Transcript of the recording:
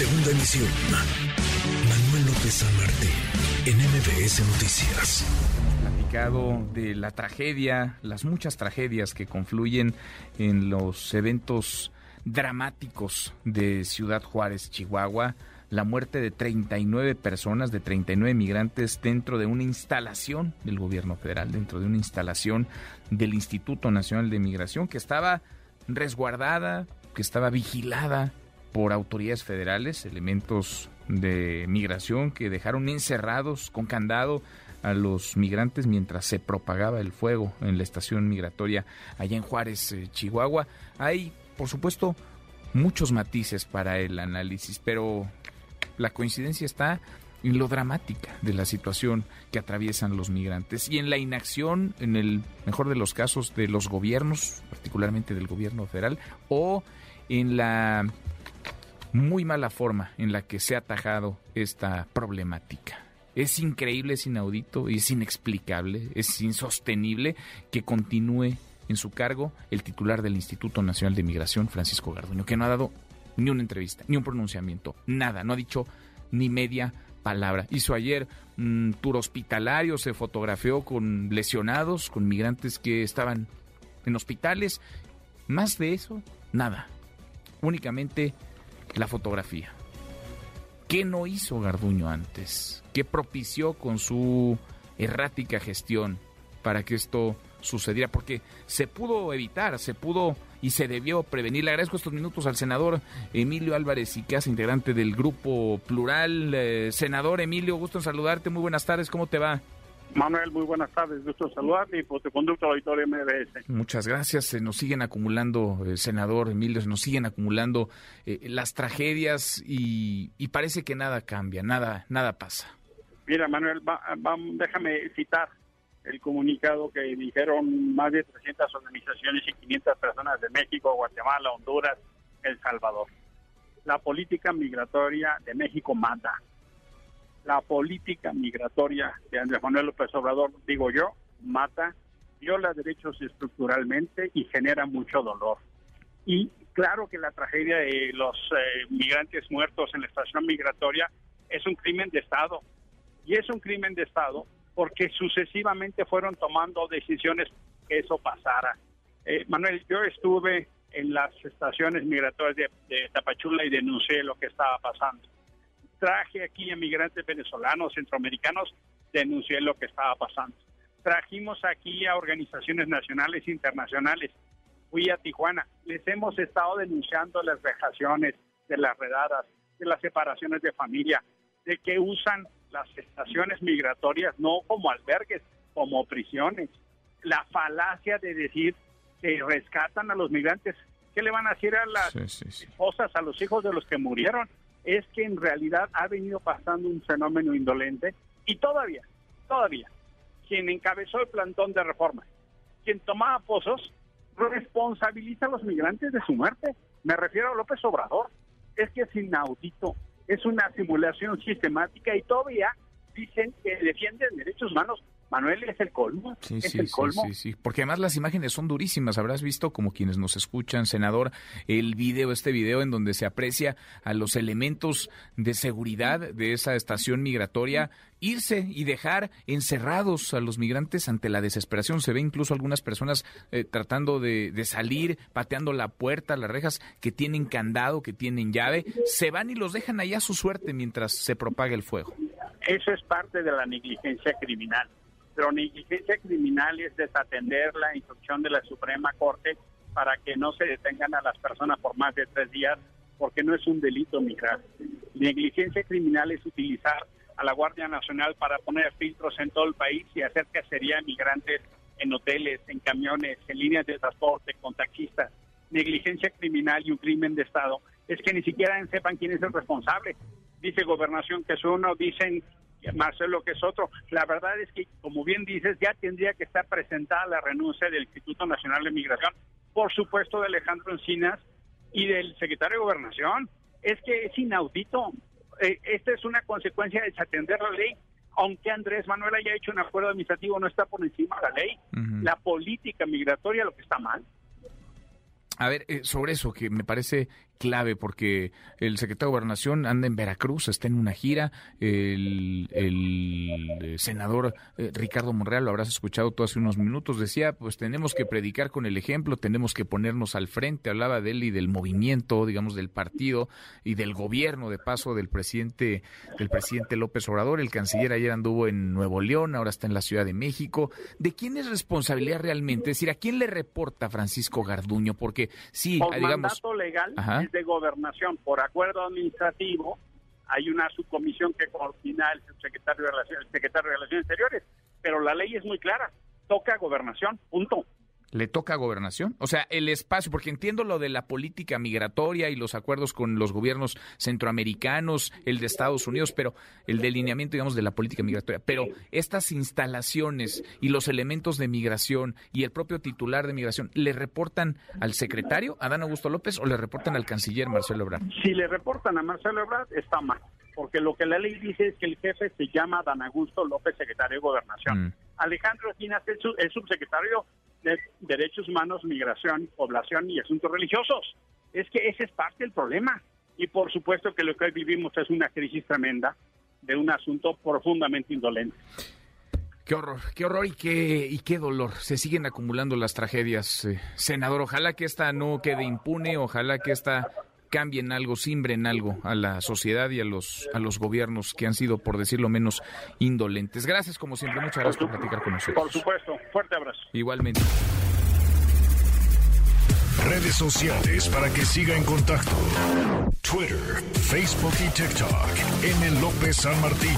Segunda emisión. Manuel López San Martín, en MBS Noticias. Platicado de la tragedia, las muchas tragedias que confluyen en los eventos dramáticos de Ciudad Juárez, Chihuahua la muerte de 39 personas, de 39 migrantes dentro de una instalación del gobierno federal, dentro de una instalación del Instituto Nacional de Migración que estaba resguardada, que estaba vigilada por autoridades federales, elementos de migración que dejaron encerrados con candado a los migrantes mientras se propagaba el fuego en la estación migratoria allá en Juárez, eh, Chihuahua. Hay, por supuesto, muchos matices para el análisis, pero la coincidencia está en lo dramática de la situación que atraviesan los migrantes y en la inacción, en el mejor de los casos, de los gobiernos, particularmente del gobierno federal, o en la muy mala forma en la que se ha atajado esta problemática. Es increíble, es inaudito, es inexplicable, es insostenible que continúe en su cargo el titular del Instituto Nacional de Migración, Francisco Garduño, que no ha dado ni una entrevista, ni un pronunciamiento, nada, no ha dicho ni media palabra. Hizo ayer un tour hospitalario, se fotografió con lesionados, con migrantes que estaban en hospitales. Más de eso, nada. Únicamente la fotografía. ¿Qué no hizo Garduño antes? ¿Qué propició con su errática gestión para que esto sucediera? Porque se pudo evitar, se pudo y se debió prevenir. Le agradezco estos minutos al senador Emilio Álvarez y Casa, integrante del Grupo Plural. Eh, senador Emilio, gusto en saludarte. Muy buenas tardes, ¿cómo te va? Manuel, muy buenas tardes, gusto saludarte y por tu conducto al auditorio MBS. Muchas gracias, se nos siguen acumulando, eh, senador Emilio, se nos siguen acumulando eh, las tragedias y, parece que nada cambia, nada, nada pasa. Mira, Manuel, déjame citar el comunicado que dijeron más de 300 organizaciones y 500 personas de México, Guatemala, Honduras, El Salvador. La política migratoria de México mata. La política migratoria de Andrés Manuel López Obrador, digo yo, mata, viola derechos estructuralmente y genera mucho dolor. Y claro que la tragedia de los eh, migrantes muertos en la estación migratoria es un crimen de Estado. Y es un crimen de Estado porque sucesivamente fueron tomando decisiones que eso pasara. Eh, Manuel, yo estuve en las estaciones migratorias de, Tapachula y denuncié lo que estaba pasando. Traje aquí a migrantes venezolanos, centroamericanos, denuncié lo que estaba pasando. Trajimos aquí a organizaciones nacionales e internacionales. Fui a Tijuana. Les hemos estado denunciando las vejaciones de las redadas, de las separaciones de familia, de que usan las estaciones migratorias no como albergues, como prisiones. La falacia de decir que rescatan a los migrantes, ¿qué le van a decir a las esposas, a los hijos de los que murieron? Es que en realidad ha venido pasando un fenómeno indolente y todavía, todavía, quien encabezó el plantón de reforma, quien tomaba pozos, responsabiliza a los migrantes de su muerte. Me refiero a López Obrador. Es que es inaudito es una simulación sistemática y todavía dicen que defienden derechos humanos. Manuel es el colmo. Sí, es sí, el colmo. sí, sí, porque además las imágenes son durísimas. Habrás visto, como quienes nos escuchan, senador, el video, este video en donde se aprecia a los elementos de seguridad de esa estación migratoria irse y dejar encerrados a los migrantes ante la desesperación. Se ve incluso algunas personas eh, tratando de, salir, pateando la puerta, las rejas que tienen candado, que tienen llave. Se van y los dejan allá a su suerte mientras se propaga el fuego. Eso es parte de la negligencia criminal. Pero negligencia criminal es desatender la instrucción de la Suprema Corte para que no se detengan a las personas por más de tres días, porque no es un delito migrar. Negligencia criminal es utilizar a la Guardia Nacional para poner filtros en todo el país y hacer cacería migrantes en hoteles, en camiones, en líneas de transporte, con taxistas. Negligencia criminal y un crimen de Estado es que ni siquiera sepan quién es el responsable. Dice Gobernación que es uno, dicen Marcelo que es otro. La verdad es que, como bien dices, ya tendría que estar presentada la renuncia del Instituto Nacional de Migración, por supuesto de Alejandro Encinas y del secretario de Gobernación. Es que es inaudito. Eh, esta es una consecuencia de desatender la ley. Aunque Andrés Manuel haya hecho un acuerdo administrativo, no está por encima de la ley. La política migratoria lo que está mal. A ver, eh, sobre eso que me parece clave porque el secretario de Gobernación anda en Veracruz, está en una gira, el, el senador eh, Ricardo Monreal, lo habrás escuchado tú hace unos minutos, decía, pues tenemos que predicar con el ejemplo, tenemos que ponernos al frente, hablaba de él y del movimiento, digamos, del partido y del gobierno de paso del presidente, del presidente López Obrador, el canciller ayer anduvo en Nuevo León, ahora está en la Ciudad de México. ¿De quién es responsabilidad realmente? Es decir, ¿a quién le reporta Francisco Garduño? Porque sí, Por digamos... mandato legal de gobernación. Por acuerdo administrativo hay una subcomisión que coordina el secretario de Relaciones, el secretario de Relaciones Exteriores. Pero la ley es muy clara. Toca gobernación. Punto le toca a gobernación? O sea, el espacio, porque entiendo lo de la política migratoria y los acuerdos con los gobiernos centroamericanos, el de Estados Unidos, pero el delineamiento, digamos, de la política migratoria. Pero estas instalaciones y los elementos de migración y el propio titular de migración, ¿le reportan al secretario, Adán Augusto López, o le reportan al canciller Marcelo Ebrard? Si le reportan a Marcelo Ebrard, está mal, porque lo que la ley dice es que el jefe se llama Adán Augusto López, secretario de Gobernación. Mm. Alejandro Espinas es subsecretario de Derechos Humanos, Migración, Población y Asuntos Religiosos. Es que ese es parte del problema. Y por supuesto que lo que hoy vivimos es una crisis tremenda de un asunto profundamente indolente. Qué horror, qué horror y qué, y qué dolor. Se siguen acumulando las tragedias, eh, senador. Ojalá que esta no quede impune, ojalá que esta cambien algo, simbren algo a la sociedad y a los, a los gobiernos que han sido, por decirlo menos, indolentes. Gracias, como siempre. Muchas gracias por platicar con nosotros. Por supuesto. Fuerte abrazo. Igualmente. Redes sociales para que siga en contacto: Twitter, Facebook y TikTok. M. López San Martín.